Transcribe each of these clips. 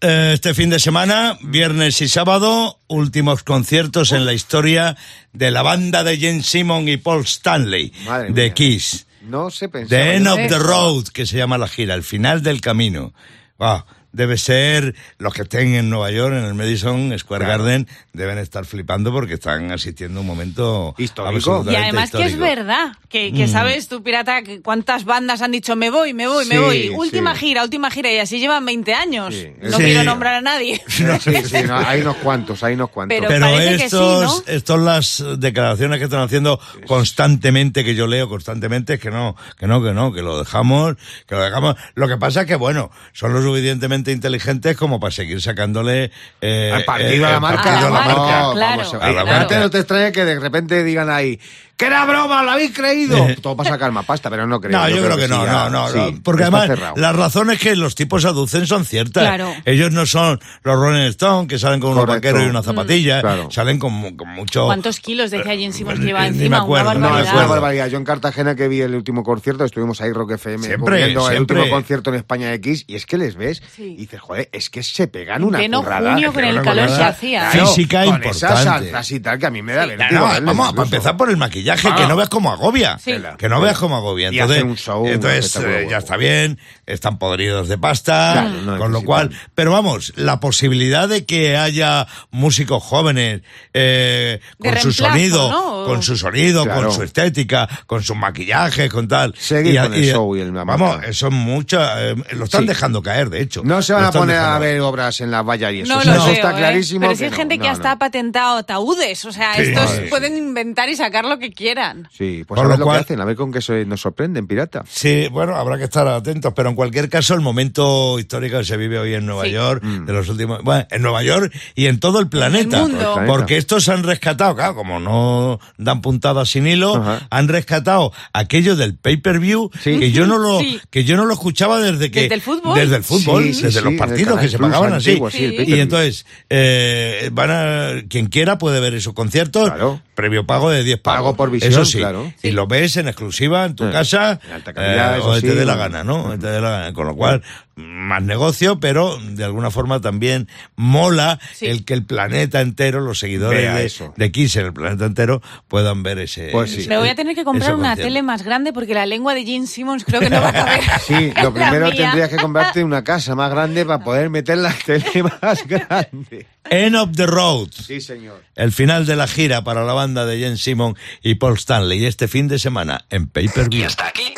eh, este fin de semana, viernes y sábado, últimos conciertos en la historia de la banda de Jane Simon y Paul Stanley, Madre de mía. Kiss. No se pensaba. The End of the Road, que se llama la gira, el final del camino. Ah, debe ser, los que estén en Nueva York, en el Madison Square Claro. Garden, deben estar flipando porque están asistiendo a un momento Histórico. Y además que es verdad, que, que Mm. sabes tú, pirata, que cuántas bandas han dicho me voy, me voy, me voy. Última sí. gira, última gira, y así llevan 20 años. Sí. No Sí. quiero nombrar a nadie. Sí, sí, no, hay unos cuantos, hay unos cuantos. Pero- Pero parece que sí, estos, ¿no? estos las declaraciones que están haciendo constantemente, que yo leo constantemente, es que no, que no, que no, que lo dejamos, que lo dejamos. Lo que pasa es que, bueno, son lo suficientemente inteligentes como para seguir sacándole eh, Al partido a la marca. partido a la A la marca. marca, claro. vamos a A la ver. Aparte, marca. no te extraña que de repente digan ahí, ¡que era broma! ¿Lo habéis creído? Todo para sacar más pasta, pero no creo. No, yo, creo, que, no, sí, no, no, sí, no, porque además cerrado. las razones que los tipos aducen son ciertas. Claro. Ellos no son los Rolling Stones que salen con unos vaqueros y una zapatilla, Claro. salen con, con mucho... ¿Cuántos kilos decía Jane Simmons que lleva Ni me encima? acuerdo, Una no me No, es barbaridad. una barbaridad. Yo en Cartagena que vi el último concierto, estuvimos ahí Rock FM Siempre, el último concierto en España X y es que les ves Sí. y dices, joder, es que se pegan una pleno currada. junio con el calor se hacía. Física con importante. esas saltas y tal que a mí me da vértigo. vamos a empezar por el maquillaje, que Ah. no veas cómo agobia. Sí. Que no veas cómo agobia. Entonces, un show, entonces eh, ya está bien, están podridos de pasta, Claro, no con lo cual, pero vamos, la posibilidad de que haya músicos jóvenes eh, con su sonido, ¿no? con su sonido, Claro. con su estética, con sus maquillajes, con tal. Seguir con el show y el- la Vamos, eso es mucho, eh, lo están Sí. dejando caer, de hecho. No se van a poner a ver obras en las vallas y eso. No O sea, lo eso veo, está ¿eh? clarísimo. Pero si hay gente no, que no, hasta ha patentado ataúdes. O sea, Sí, estos pueden inventar y sacar lo que quieran. Sí, pues Por a ver lo lo, que hacen, a ver con qué se nos sorprenden, pirata. Sí, bueno, habrá que estar atentos, pero en cualquier caso el momento histórico que se vive hoy en Nueva Sí. York, Mm. de los últimos, bueno, en Nueva York y en todo el planeta, el porque estos han rescatado, claro, como no dan puntadas sin hilo, Ajá. han rescatado aquello del pay-per-view Sí. que yo no lo Sí. que yo no lo escuchaba desde que ¿Desde el fútbol? desde el fútbol, Sí, sí, desde sí, los partidos que se pagaban así. antiguo. Y entonces eh, van a quien quiera puede ver esos conciertos, Claro. Previo pago de 10 pagos. Pago por visión, Eso sí. claro. Y lo ves en exclusiva en tu Eh, casa en alta calidad, eh, o te sí. dé la gana, ¿no? Te dé la gana. Con lo cual, más negocio, pero de alguna forma también mola Sí. el que el planeta entero, los seguidores Vea de, eso. de Kiss en el planeta entero, puedan ver ese. Pues sí. ese- Me voy a tener que comprar una tele más grande porque la lengua de Gene Simmons creo que no va a caber. Sí, lo primero tendrías que comprarte una casa más grande para poder meter la tele más grande. End of the Road. Sí, señor. El final de la gira para la banda de Jen Simon y Paul Stanley este fin de semana en Pay Per Y hasta aquí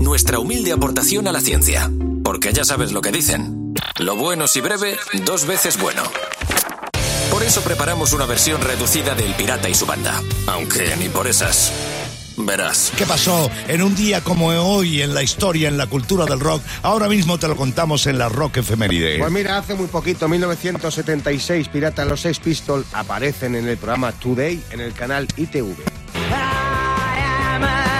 nuestra humilde aportación a la ciencia. Porque ya sabes lo que dicen. Lo bueno si breve, dos veces bueno. Por eso preparamos una versión reducida del Pirata y su banda. Aunque ni por esas. Verás. ¿Qué pasó en un día como hoy en la historia, en la cultura del rock? Ahora mismo te lo contamos en la Rock Efeméride. Pues mira, hace muy poquito, 1976, Pirata Los Sex Pistols aparecen en el programa Today en el canal ITV.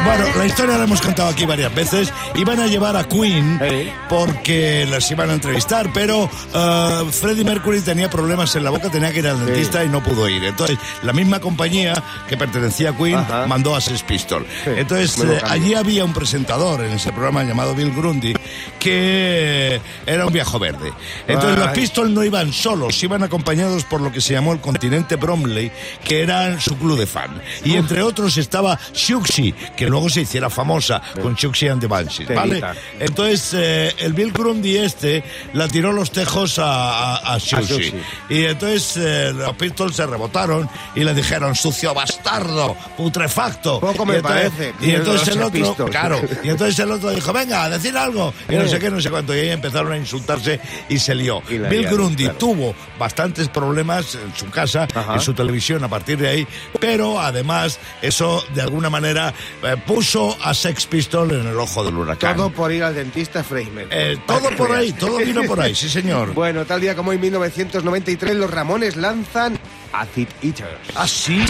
Bueno, la historia la hemos contado aquí varias veces. Iban a llevar a Queen Sí. porque las iban a entrevistar, pero eh, Freddie Mercury tenía problemas en la boca, tenía que ir al dentista y no pudo ir. Entonces, la misma compañía que pertenecía a Queen Ajá. mandó a Sex Pistols. Sí, Entonces, eh, allí había un presentador en ese programa llamado Bill Grundy que era un viejo verde. Entonces, los Ay. Pistols no iban solos, iban acompañados por lo que se llamó el continente Bromley, que era su club de fan. Y entre otros estaba Siouxsie, que luego se hiciera famosa con Siouxsie and the Banshees, ¿vale? Entonces, eh, el Bill Grundy este la tiró los tejos a, a, a. Siouxsie. Y entonces eh, los Pistols se rebotaron y le dijeron, sucio bastardo, putrefacto. Poco me Y entonces- parece, Y entonces el otro, Pistols. claro, y entonces el otro dijo, venga, a decir algo. Y no sé qué, no sé cuánto. Y ahí empezaron a insultarse y se lió. Y Bill liaron, Grundy claro. tuvo bastantes problemas en su casa, Ajá. en su televisión a partir de ahí, pero además eso de alguna manera eh, puso a Sex Pistol en el ojo del huracán. Todo por ir al dentista Freisman. Eh, todo por ahí, todo vino por ahí, sí señor. Bueno, tal día como hoy, 1993, los Ramones lanzan Acid Eaters. Ah, sí.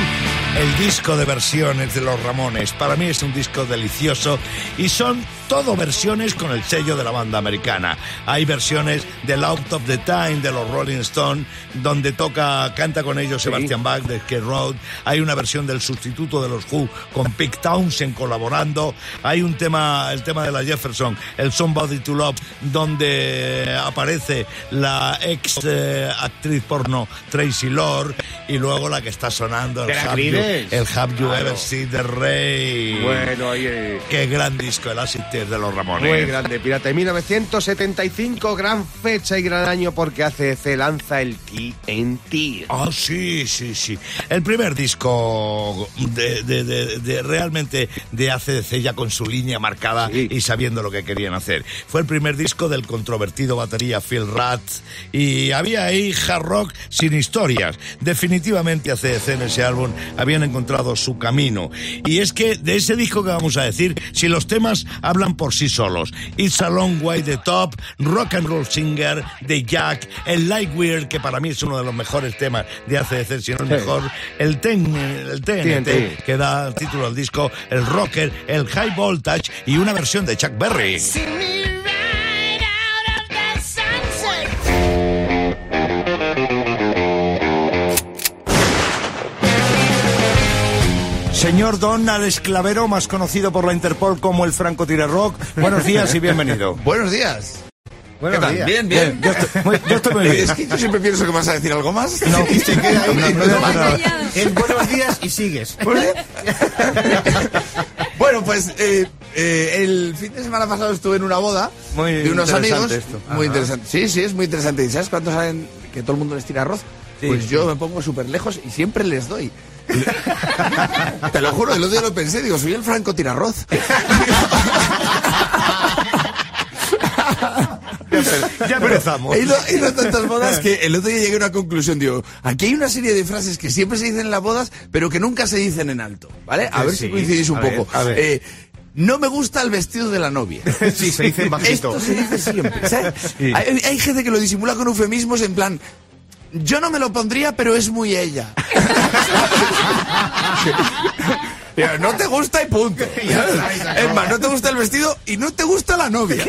el disco de versiones de los Ramones. Para mí es un disco delicioso y son todo versiones con el sello de la banda americana. Hay versiones del Out of the Time de los Rolling Stones, donde toca, canta con ellos Sebastian Bach de Skid Road. Hay una versión del sustituto de los Who con Pete Townsend colaborando. Hay un tema, el tema de la Jefferson, el Somebody to Love, donde aparece la ex eh, actriz porno Tracy Lord y luego la que está sonando, el ¿De Have You, el Have You Claro. Ever Seen the Rain. Bueno, ahí, eh, Qué gran disco el Test de los Ramones. Muy grande, Pirata. En 1975, gran fecha y gran año porque ACDC lanza el TNT. Ah, sí, sí, sí. El primer disco de, de- de- de- realmente de ACDC ya con su línea marcada Sí. y sabiendo lo que querían hacer. Fue el primer disco del controvertido batería Phil Rath y había ahí hard rock sin historias. Definitivamente ACDC en ese álbum habían encontrado su camino. Y es que de ese disco que vamos a decir, si los temas hablan por sí solos. It's a Long Way the Top, Rock and Roll Singer, The Jack, el Light Weird, que para mí es uno de los mejores temas de ACDC, si no el mejor, el, ten, el TNT, TNT. que da título al disco, el Rocker, el High Voltage y una versión de Chuck Berry. Señor Don Alex Clavero, más conocido por la Interpol como el Franco Rock, buenos días y bienvenido. Buenos días. Buenos ¿Qué tal? días. Bien, bien. Yo estoy muy, yo estoy muy bien. Es que yo siempre pienso que vas a decir algo más. No. y se queda ahí. No, no, no, no, no. En buenos días y sigues. bueno, pues eh, eh, el fin de semana pasado estuve en una boda Muy de unos amigos. esto. Muy Ajá. interesante. Sí, sí, es muy interesante. ¿Y sabes cuántos saben que todo el mundo les tira arroz? Sí. pues yo me pongo súper lejos y siempre les doy. Te lo juro, el otro día lo pensé, digo, soy el Franco Tirarroz. Ya empezamos. He ido, he ido a tantas bodas que el otro día llegué a una conclusión. Digo, aquí hay una serie de frases que siempre se dicen en las bodas, pero que nunca se dicen en alto. ¿Vale? A ver si coincidís un a ver, poco. a ver. Eh, no me gusta el vestido de la novia. Sí, se dice bajito. Esto se dice siempre. ¿sabes? Hay, hay gente que lo disimula con eufemismos en plan. Yo no me lo pondría, pero es muy ella. Pero no te gusta y punto. Es más, no te gusta el vestido y no te gusta la novia.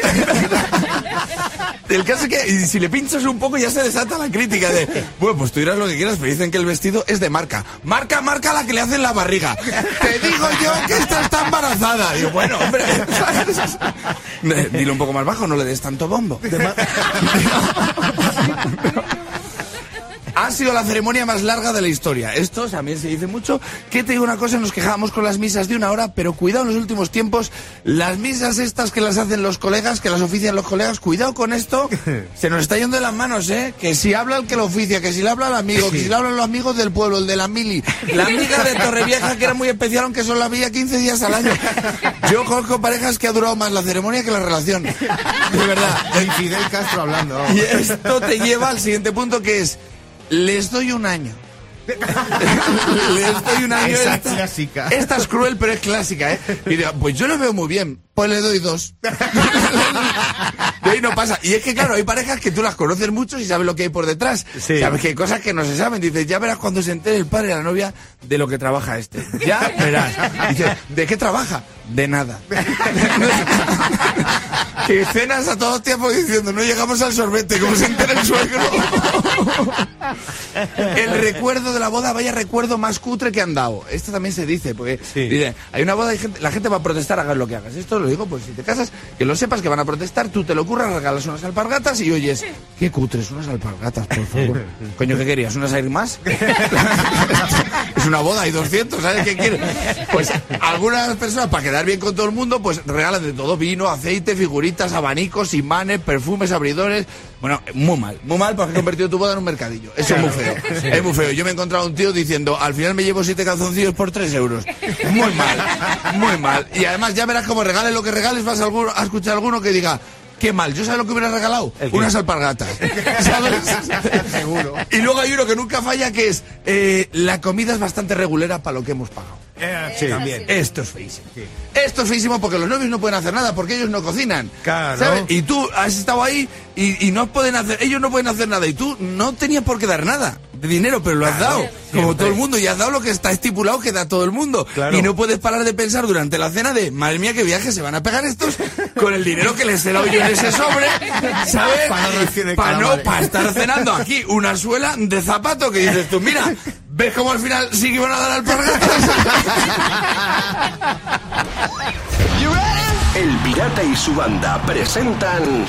El caso es que y si le pinchas un poco ya se desata la crítica de, bueno, pues tú dirás lo que quieras, pero dicen que el vestido es de marca. Marca, marca la que le hacen la barriga. Te digo yo que esta está embarazada. Digo, bueno, hombre, ¿sabes? Dilo un poco más bajo, no le des tanto bombo. Ha sido la ceremonia más larga de la historia. Esto también se dice mucho. Que te digo una cosa, nos quejábamos con las misas de una hora, pero cuidado en los últimos tiempos, las misas estas que las hacen los colegas, que las ofician los colegas, cuidado con esto, se nos está yendo de las manos, ¿eh? Que si habla el que lo oficia, que si le habla el amigo, que si le hablan los amigos del pueblo, el de la mili, la amiga de Torrevieja, que era muy especial, aunque solo la veía 15 días al año. Yo conozco parejas que ha durado más la ceremonia que la relación. De verdad. Y Fidel Castro hablando. Y esto te lleva al siguiente punto que es, les doy un año. les doy un año. Esa esta, clásica. esta es cruel, pero es clásica, ¿eh? Y digo, pues yo lo veo muy bien, pues le doy dos. De ahí no pasa. Y es que, claro, hay parejas que tú las conoces mucho y sabes lo que hay por detrás. Sí. Sabes que hay cosas que no se saben. Dices, ya verás cuando se entere el padre de la novia de lo que trabaja este. Ya verás. Dice, ¿de qué trabaja? De nada. que cenas a todo tiempo diciendo, no llegamos al sorbete, como se entera el suegro. el recuerdo de la boda, vaya recuerdo más cutre que han dado. Esto también se dice, porque Sí. dice, hay una boda y gente, la gente va a protestar, hagas lo que hagas. Esto lo digo, pues si te casas, que lo sepas que van a protestar, tú te lo ocurras, regalas unas alpargatas y oyes, qué cutres, unas alpargatas, por favor. Coño, ¿qué querías? ¿Unas air más? es una boda, hay 200, ¿sabes qué quieres? Pues algunas personas, para quedar bien con todo el mundo, pues regalan de todo, vino, aceite, figuritas, abanicos, imanes, perfumes, abridores. Bueno, muy mal, muy mal porque has convertido tu boda en un mercadillo. Eso es muy feo. Es muy feo. Yo me he encontrado un tío diciendo, al final me llevo siete calzoncillos por tres euros. Muy mal, muy mal. Y además ya verás como regales lo que regales, vas a, a escuchar alguno que diga, qué mal, ¿yo sabes lo que hubiera regalado? Unas alpargatas. ¿Sabes? Seguro. Y luego hay uno que nunca falla que es, eh, la comida es bastante regulera para lo que hemos pagado. Sí. También. Esto es feísimo. Esto es feísimo porque los novios no pueden hacer nada porque ellos no cocinan. Claro. ¿sabes? Y tú has estado ahí y, y no pueden hacer, ellos no pueden hacer nada y tú no tenías por qué dar nada. De dinero, pero lo has dado, como todo el mundo, y has dado lo que está estipulado que da todo el mundo. Claro. Y no puedes parar de pensar durante la cena de, madre mía, qué viaje se van a pegar estos con el dinero que les he dado yo en ese sobre, ¿sabes? Para Para no, para estar cenando aquí una suela de zapato que dices tú, mira, ¿ves cómo al final sí que iban a dar alpargatas? El Pirata y su banda presentan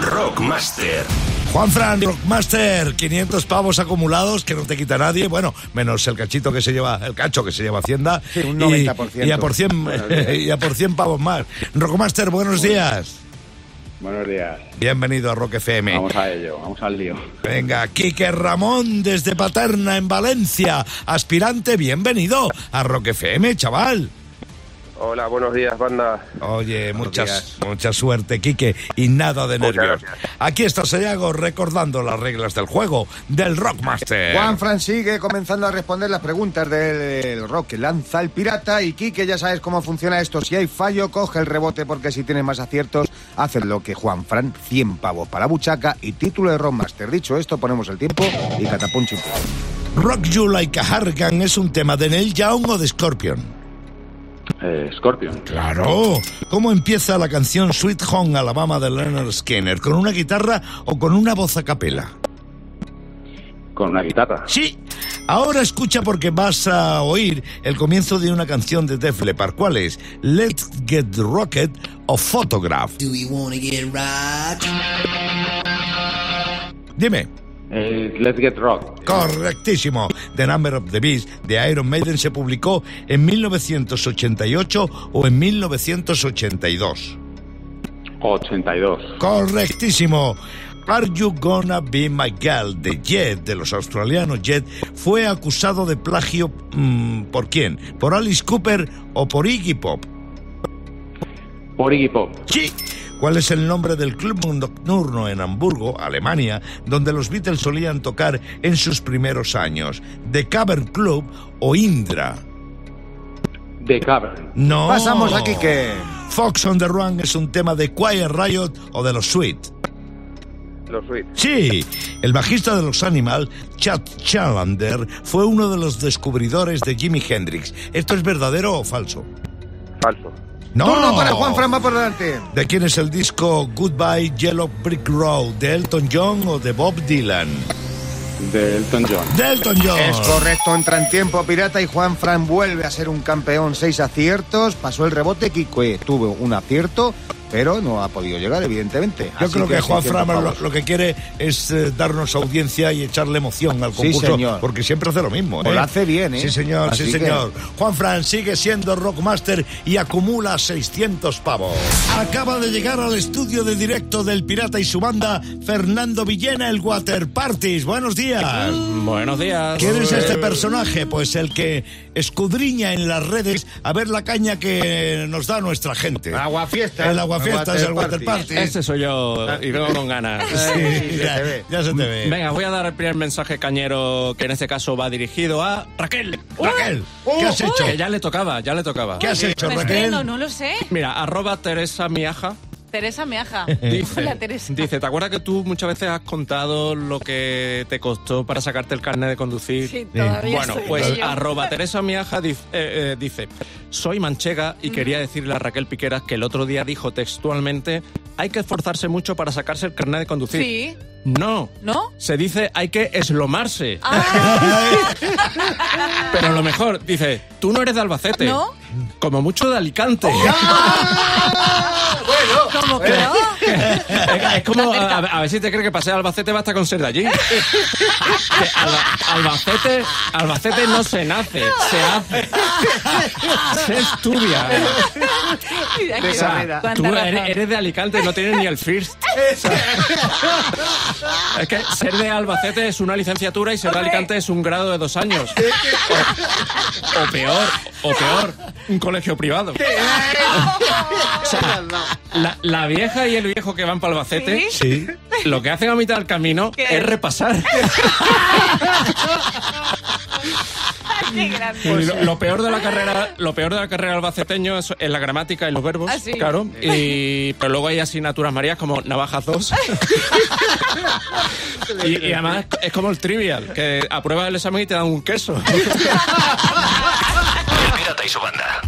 Rockmaster. Juan Fran, Rockmaster, 500 pavos acumulados que no te quita nadie, bueno, menos el cachito que se lleva, el cacho que se lleva Hacienda. Sí, un y- 90%. Y, a por 100, y a por 100 pavos más. Rockmaster, buenos días. Buenos días. Bienvenido a Rock FM. Vamos a ello, vamos al lío. Venga, Quique Ramón desde Paterna, en Valencia. Aspirante, bienvenido a Rock FM, chaval. Hola, buenos días, banda. Oye, muchas, días. mucha suerte, Quique, y nada de Muchas nervios. gracias. Aquí está Sayago recordando las reglas del juego del Rockmaster. Juan Fran sigue comenzando a responder las preguntas del rock que lanza el pirata y Quique ya sabes cómo funciona esto. Si hay fallo, coge el rebote porque si tienes más aciertos, haces lo que Juan Fran, 100 pavos para la buchaca y título de Rockmaster. Dicho esto, ponemos el tiempo y catapum. Rock You Like a Hargan es un tema de Neil Young o de Scorpion. Eh, Scorpion. Claro. ¿Cómo empieza la canción Sweet Home Alabama de Leonard Skinner? ¿Con una guitarra o con una voz a capela? Con una guitarra. Sí. Ahora escucha porque vas a oír el comienzo de una canción de Def Leppard. ¿Cuál es? Let's Get Rocket o Photograph. Do we wanna get rock? Dime. Eh, Let's Get Rock. Correctísimo. The Number of the Beast de Iron Maiden se publicó en 1988 o en 1982. 82. Correctísimo. Are You Gonna Be My Girl de Jet, de los australianos Jet, fue acusado de plagio mm, ¿por quién? ¿Por Alice Cooper o por Iggy Pop? Por Iggy Pop. Sí. ¿Cuál es el nombre del club nocturno en Hamburgo, Alemania, donde los Beatles solían tocar en sus primeros años? ¿The Cavern Club o Indra? The Cavern. No. Pasamos a Quique. Fox on the Run es un tema de Quiet Riot o de los Sweet. Los Sweet. Sí, el bajista de los Animal, Chad Challenger, fue uno de los descubridores de Jimi Hendrix. ¿Esto es verdadero o falso? Falso. No. Turno para Juan Fran, va por delante. ¿De quién es el disco Goodbye Yellow Brick Road? ¿De Elton John o de Bob Dylan? De Elton John. De Elton John. Es correcto, entra en tiempo pirata y Juan Fran vuelve a ser un campeón. Seis aciertos, pasó el rebote, Quique tuvo un acierto, pero no ha podido llegar, evidentemente. Yo Así creo que, Juan 600 Fran lo, lo que quiere es eh, darnos audiencia y echarle emoción al Sí, concurso, señor. porque siempre hace lo mismo. Pues ¿eh? lo hace bien, ¿eh? Sí, señor, Así sí, que- señor. Juan Fran sigue siendo Rockmaster y acumula 600 pavos. Acaba de llegar al estudio de directo del Pirata y su banda, Fernando Villena, el Water Parties. Buenos días. Buenos días. ¿Quién es este personaje? Pues el que escudriña en las redes a ver la caña que nos da nuestra gente. Aguafiestas. El aguafiestas, el water Water party. Este soy yo y vengo con ganas. Sí, se ya, ya se te ve. Venga, voy a dar el primer mensaje cañero que en este caso va dirigido a Raquel. Raquel, ¿qué has hecho? Que ya le tocaba, ya le tocaba. ¿Qué has hecho, Raquel? estreno, no lo sé. Mira, arroba Teresa Miaja Teresa Meaja. dice, Hola, Teresa. dice, ¿te acuerdas que tú muchas veces has contado lo que te costó para sacarte el carnet de conducir? Sí, todavía Bueno, pues arroba Teresa Miaja dice, eh, eh, dice, soy manchega y quería decirle a Raquel Piqueras que el otro día dijo textualmente, hay que esforzarse mucho para sacarse el carnet de conducir. Sí. No. ¿No? Se dice hay que eslomarse. Ah, Pero lo mejor, dice, tú no eres de Albacete. ¿No? Como mucho de Alicante. Es, como, a, a ver si te crees que pasé a Albacete basta con ser de allí. Alba- Albacete, Albacete no se nace, se hace. Se estudia. Tú eres, eres de Alicante y no tienes ni el first. Es que ser de Albacete es una licenciatura y ser de Alicante es un grado de dos años. O, o peor, o peor, un colegio privado. O sea, la, la vieja y el viejo que van para Albacete, Sí. lo que hacen a mitad del camino ¿Qué? es repasar. Qué grande. Y lo, lo peor de la carrera, lo peor de la carrera albaceteño es, es la gramática y los verbos, Ah, sí. claro. Y, pero luego hay asignaturas marías como navajas 2. y, y además es como el trivial, que apruebas el examen y te dan un queso. El pirata y su banda.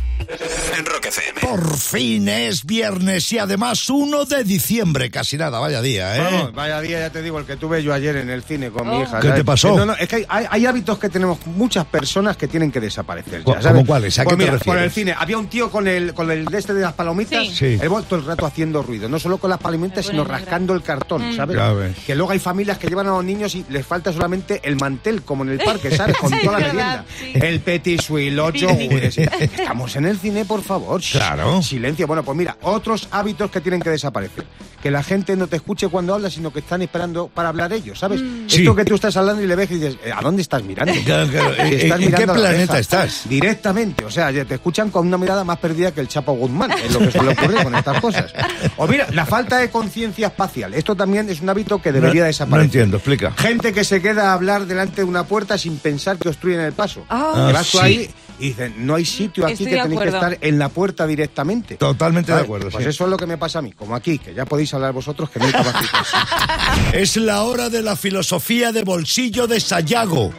En Rock FM. Por fin es viernes y además 1 de diciembre, casi nada, vaya día, ¿eh? Vamos, vaya día, ya te digo, el que tuve yo ayer en el cine con mi Oh. hija. ¿Qué ¿sabes? te pasó? No, no, es que hay, hábitos que tenemos muchas personas que tienen que desaparecer. ¿Cómo Ya, ¿sabes? cuáles? ¿A Pues qué te mira, refieres? Por el cine, había un tío con el, con el de este de las palomitas, Sí. Sí. el todo el rato haciendo ruido, no solo con las palomitas, sino rascando el cartón, ¿sabes? Ya ves. Que luego hay familias que llevan a los niños y les falta solamente el mantel, como en el parque, ¿sabes? Con Sí, toda la merienda. sí. El petit suisse, los yogures. Estamos en el cine, por favor. Claro. Silencio. Bueno, pues mira, otros hábitos que tienen que desaparecer. Que la gente no te escuche cuando hablas, sino que están esperando para hablar ellos, ¿sabes? Sí. Esto que tú estás hablando y le ves y dices, eh, ¿a dónde estás mirando? Claro, claro. Y ¿En- estás en qué mirando la planeta estás? Directamente, o sea, te escuchan con una mirada más perdida que el Chapo Guzmán, es lo que suele ocurrir con estas cosas. O mira, la falta de conciencia espacial. Esto también es un hábito que debería No- desaparecer. No entiendo, explica. Gente que se queda a hablar delante de una puerta sin pensar que obstruyen el paso. Ah, vas tú sí. ahí y dicen, no hay sitio aquí Estoy que de tenéis que acuerdo. estar en la puerta directamente. Totalmente de ¿Vale? acuerdo, Pues sí. eso es lo que me pasa a mí, como aquí, que ya podéis hablar vosotros que no hay. Es la hora de la filosofía de bolsillo de Sayago.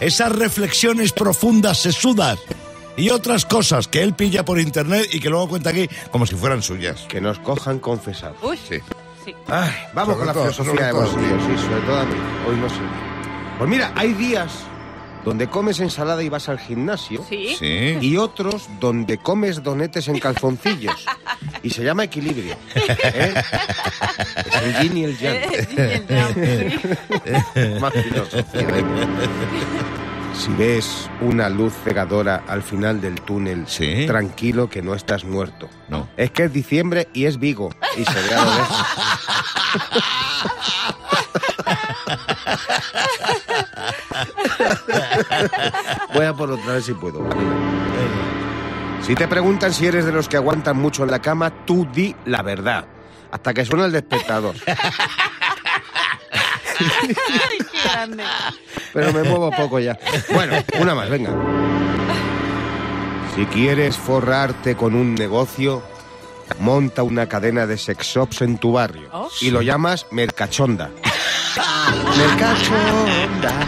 Esas reflexiones profundas, sesudas y otras cosas que él pilla por internet y que luego cuenta aquí como si fueran suyas. que nos cojan confesados. Uy. Sí. Sí. Ay, vamos Sobre con la todo, filosofía sobre de bolsillo, sí, sobre todo a mí. Hoy no sé. Pues mira, hay días donde comes ensalada y vas al gimnasio. Sí. Sí. Y otros donde comes donetes en calzoncillos. Y se llama equilibrio. ¿eh? Es el yin y el yang. Más. Si ves una luz cegadora al final del túnel, Sí. tranquilo que no estás muerto. No. Es que es diciembre y es Vigo. Y se ve a lo lejos. Voy a por otra vez si puedo. Si te preguntan si eres de los que aguantan mucho en la cama, tú di la verdad. Hasta que suena el despertador. Pero me muevo poco ya. Bueno, una más, venga. Si quieres forrarte con un negocio, monta una cadena de sex shops en tu barrio. Oh. Y lo llamas Mercachonda. Mercachonda.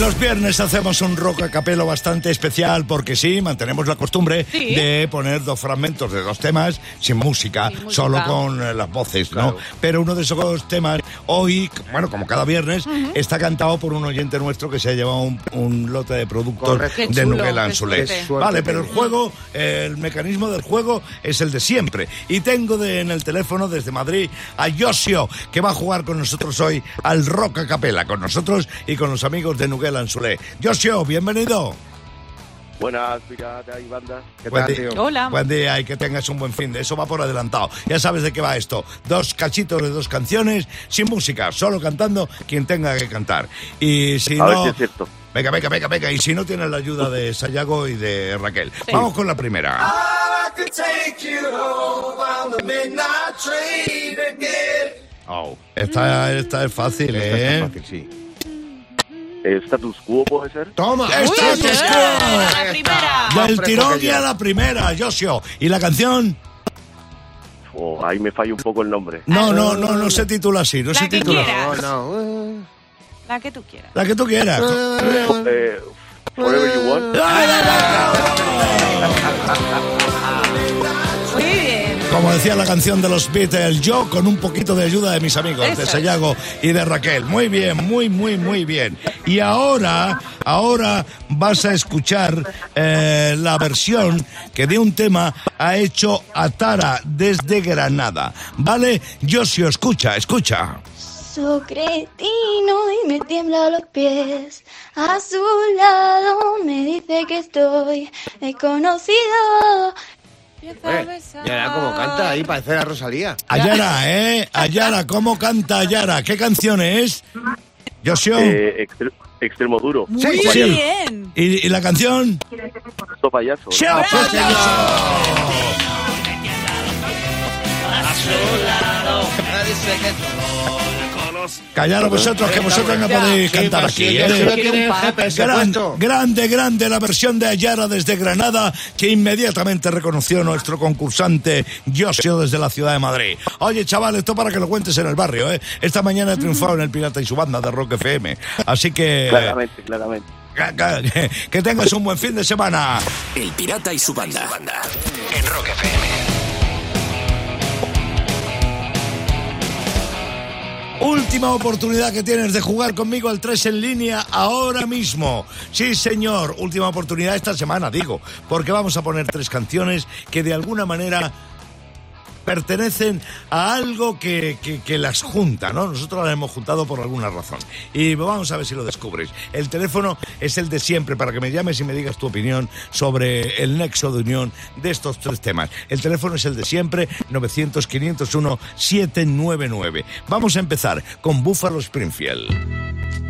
Los viernes hacemos un rock a capelo bastante especial porque sí, mantenemos la costumbre Sí. de poner dos fragmentos de dos temas sin música, Sin música. solo con eh, las voces, ¿no? Pero uno de esos temas hoy, bueno, como cada viernes, está cantado por un oyente nuestro que se ha llevado un, un lote de productos Correcto. De chulo, Nuguel qué Anzulé. suerte. Qué suerte Vale, pero el juego, eh, el mecanismo del juego es el de siempre. Y tengo de- en el teléfono desde Madrid a Josio, que va a jugar con nosotros hoy al rock a capela, con nosotros y con los amigos de Nuguel Anzulé. Josio, bienvenido. Buenas, pirata y banda. ¿Qué Buen tal, día. tío? Hola. Buen día y que tengas un buen fin de eso va por adelantado. Ya sabes de qué va esto. Dos cachitos de dos canciones sin música, solo cantando quien tenga que cantar. Y si A ver no. si es cierto. Venga, venga, venga, venga. Y si no tienes la ayuda de Sayago y de Raquel. Vamos con la primera. Oh, esta, esta es fácil, Esta ¿eh? está fácil, sí. Eh, ¿Status quo puede ser? ¡Toma! ¡Esta Uy, es la primera. Más Del tirón que y a la primera, Josio. ¿Y la canción? Oh, ahí me falla un poco el nombre. No, no, no, no se titula así, no La se que titula. quieras. No, no. La que tú quieras. La que tú quieras. Eh, Forever You Want. Como decía la canción de los Beatles, yo con un poquito de ayuda de mis amigos, Eso de. Sayago y de Raquel. Muy bien, muy, muy, muy bien. Y ahora, ahora vas a escuchar eh, la versión que de un tema ha hecho Atara desde Granada. ¿Vale? Yo si escucha, escucha. Su cretino y me tiembla los pies. A su lado me dice que estoy desconocido. Empieza a Eh, besar. ya era como canta ahí, parece la Rosalía. Ayara, ¿eh? Ayara, ¿cómo canta Ayara? ¿Qué canción es? Josio. Eh, extre- extremo duro. Muy Sí, sí. bien. ¿Y, y la canción? Esto payaso. Chicos. Callaros vosotros, que vosotros no podéis cantar pues aquí. ¿eh? Gran- grande, grande la versión de Ayara desde Granada, que inmediatamente reconoció nuestro concursante Josio desde la ciudad de Madrid. Oye, chaval, esto para que lo cuentes en el barrio, ¿eh? Esta mañana he triunfado en el Pirata y su banda de Rock FM. Así que... Claramente, claramente. que, que tengas un buen fin de semana. El Pirata y su banda. En Rock FM. Última oportunidad que tienes de jugar conmigo al 3 en línea ahora mismo. Sí, señor, última oportunidad esta semana, digo, porque vamos a poner tres canciones que de alguna manera pertenecen a algo que, que- las junta, ¿no? Nosotros las hemos juntado por alguna razón. Y vamos a ver si lo descubres. El teléfono es el de siempre para que me llames y me digas tu opinión sobre el nexo de unión de estos tres temas. El teléfono es el de siempre, 900-501-799. Vamos a empezar con Buffalo Springfield.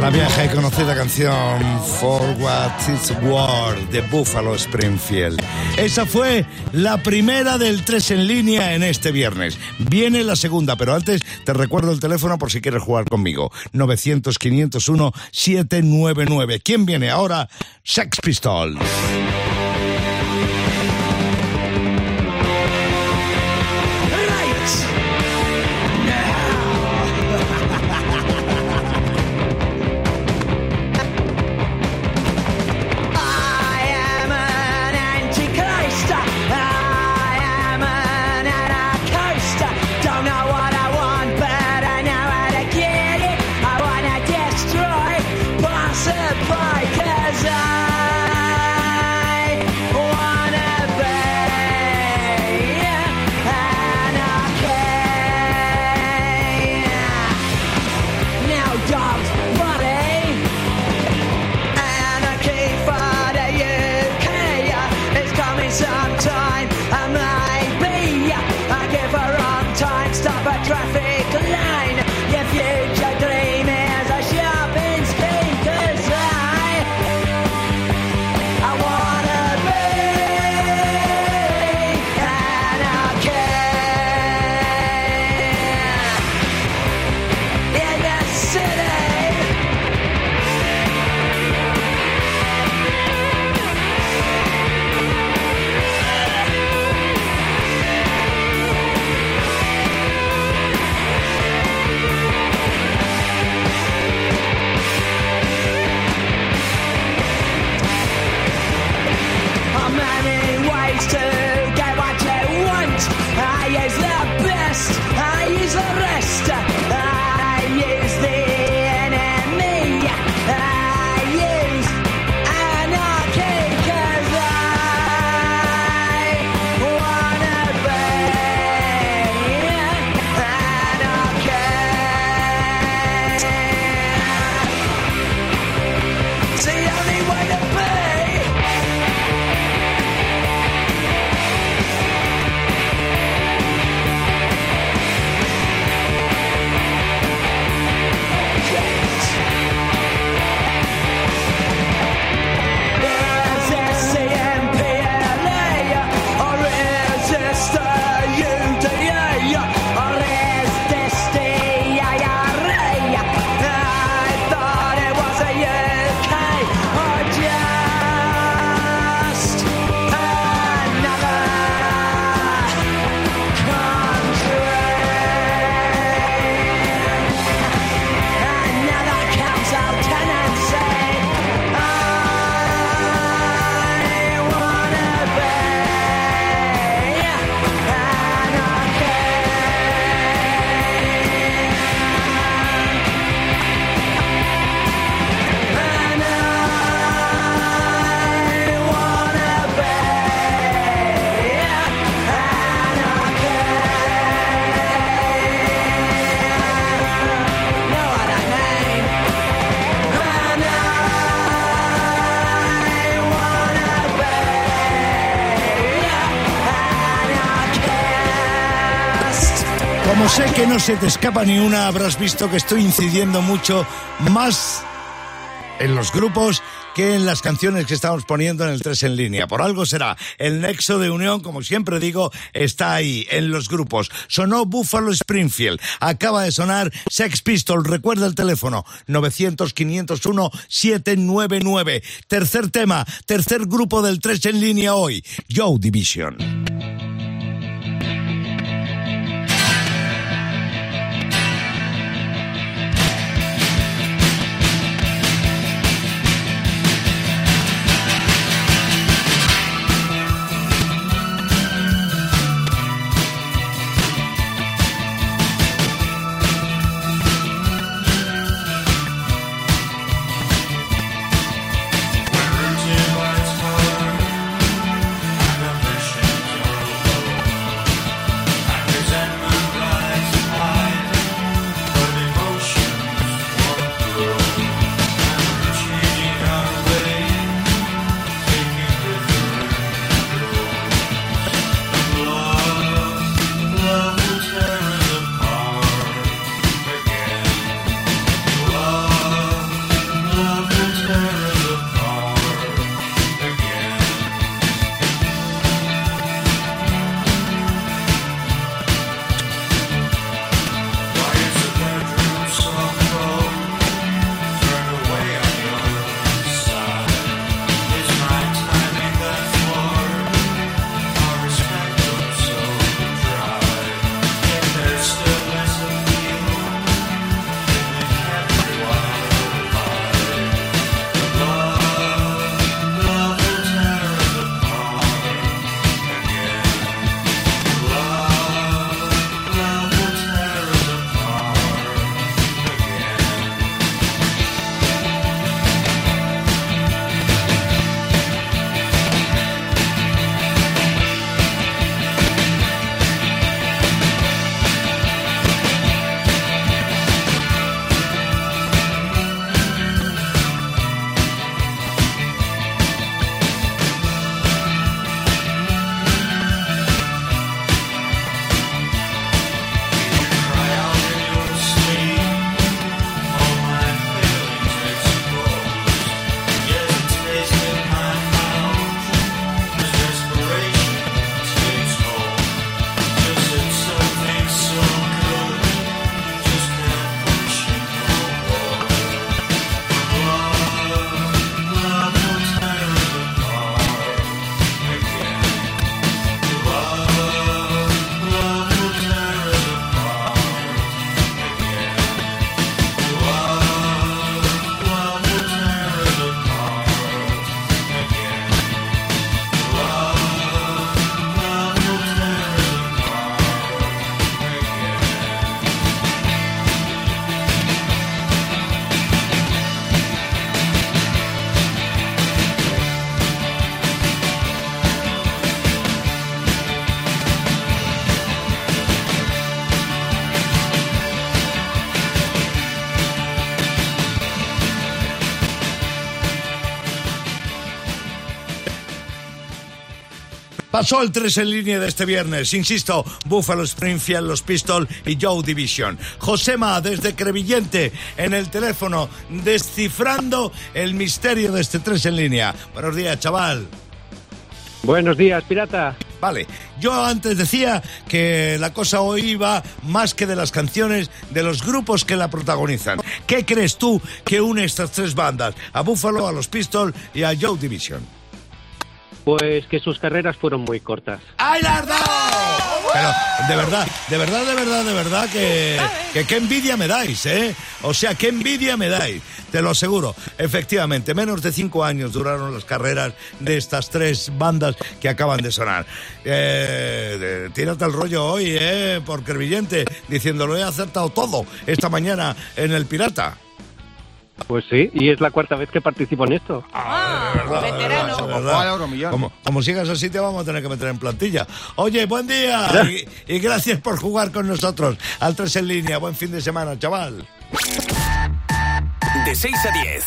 La vieja y conocida canción For What It's Worth de Buffalo Springfield. Esa fue la primera del 3 en línea en este viernes. Viene la segunda, pero antes te recuerdo el teléfono por si quieres jugar conmigo. 900-501-799. ¿Quién viene ahora? Sex Pistols. finding ways to se te escapa ni una, habrás visto que estoy incidiendo mucho más en los grupos que en las canciones que estamos poniendo en el 3 en línea. Por algo será. El nexo de unión, como siempre digo, está ahí, en los grupos. Sonó Buffalo Springfield. Acaba de sonar Sex Pistols. Recuerda el teléfono. 900-501-799. Tercer tema, tercer grupo del 3 en línea hoy. Joe Division. Pasó el 3 en línea de este viernes. Insisto, Buffalo Springfield, los Pistols y Joe Division. Josema, desde Crevillente, en el teléfono, descifrando el misterio de este 3 en línea. Buenos días, chaval. Buenos días, pirata. Vale, yo antes decía que la cosa hoy va más que de las canciones de los grupos que la protagonizan. ¿Qué crees tú que une estas tres bandas? A Buffalo, a los Pistols y a Joe Division. Pues que sus carreras fueron muy cortas. ¡Ay, las dos! Pero de verdad, de verdad, de verdad, de verdad que, que qué envidia me dais, ¿eh? O sea, qué envidia me dais, te lo aseguro. Efectivamente, menos de cinco años duraron las carreras de estas tres bandas que acaban de sonar. Eh, tírate el rollo hoy, ¿eh? Por Crevillente, diciendo lo he acertado todo esta mañana en El Pirata. Pues sí, y es la cuarta vez que participo en esto. Ah, veterano. De verdad. Como, como sigas así te vamos a tener que meter en plantilla. Oye, buen día y, y gracias por jugar con nosotros. Al 3 en línea, buen fin de semana, chaval. De 6 a 10.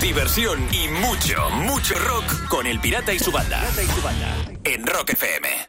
Diversión y mucho, mucho rock con el pirata y su banda. En Rock FM.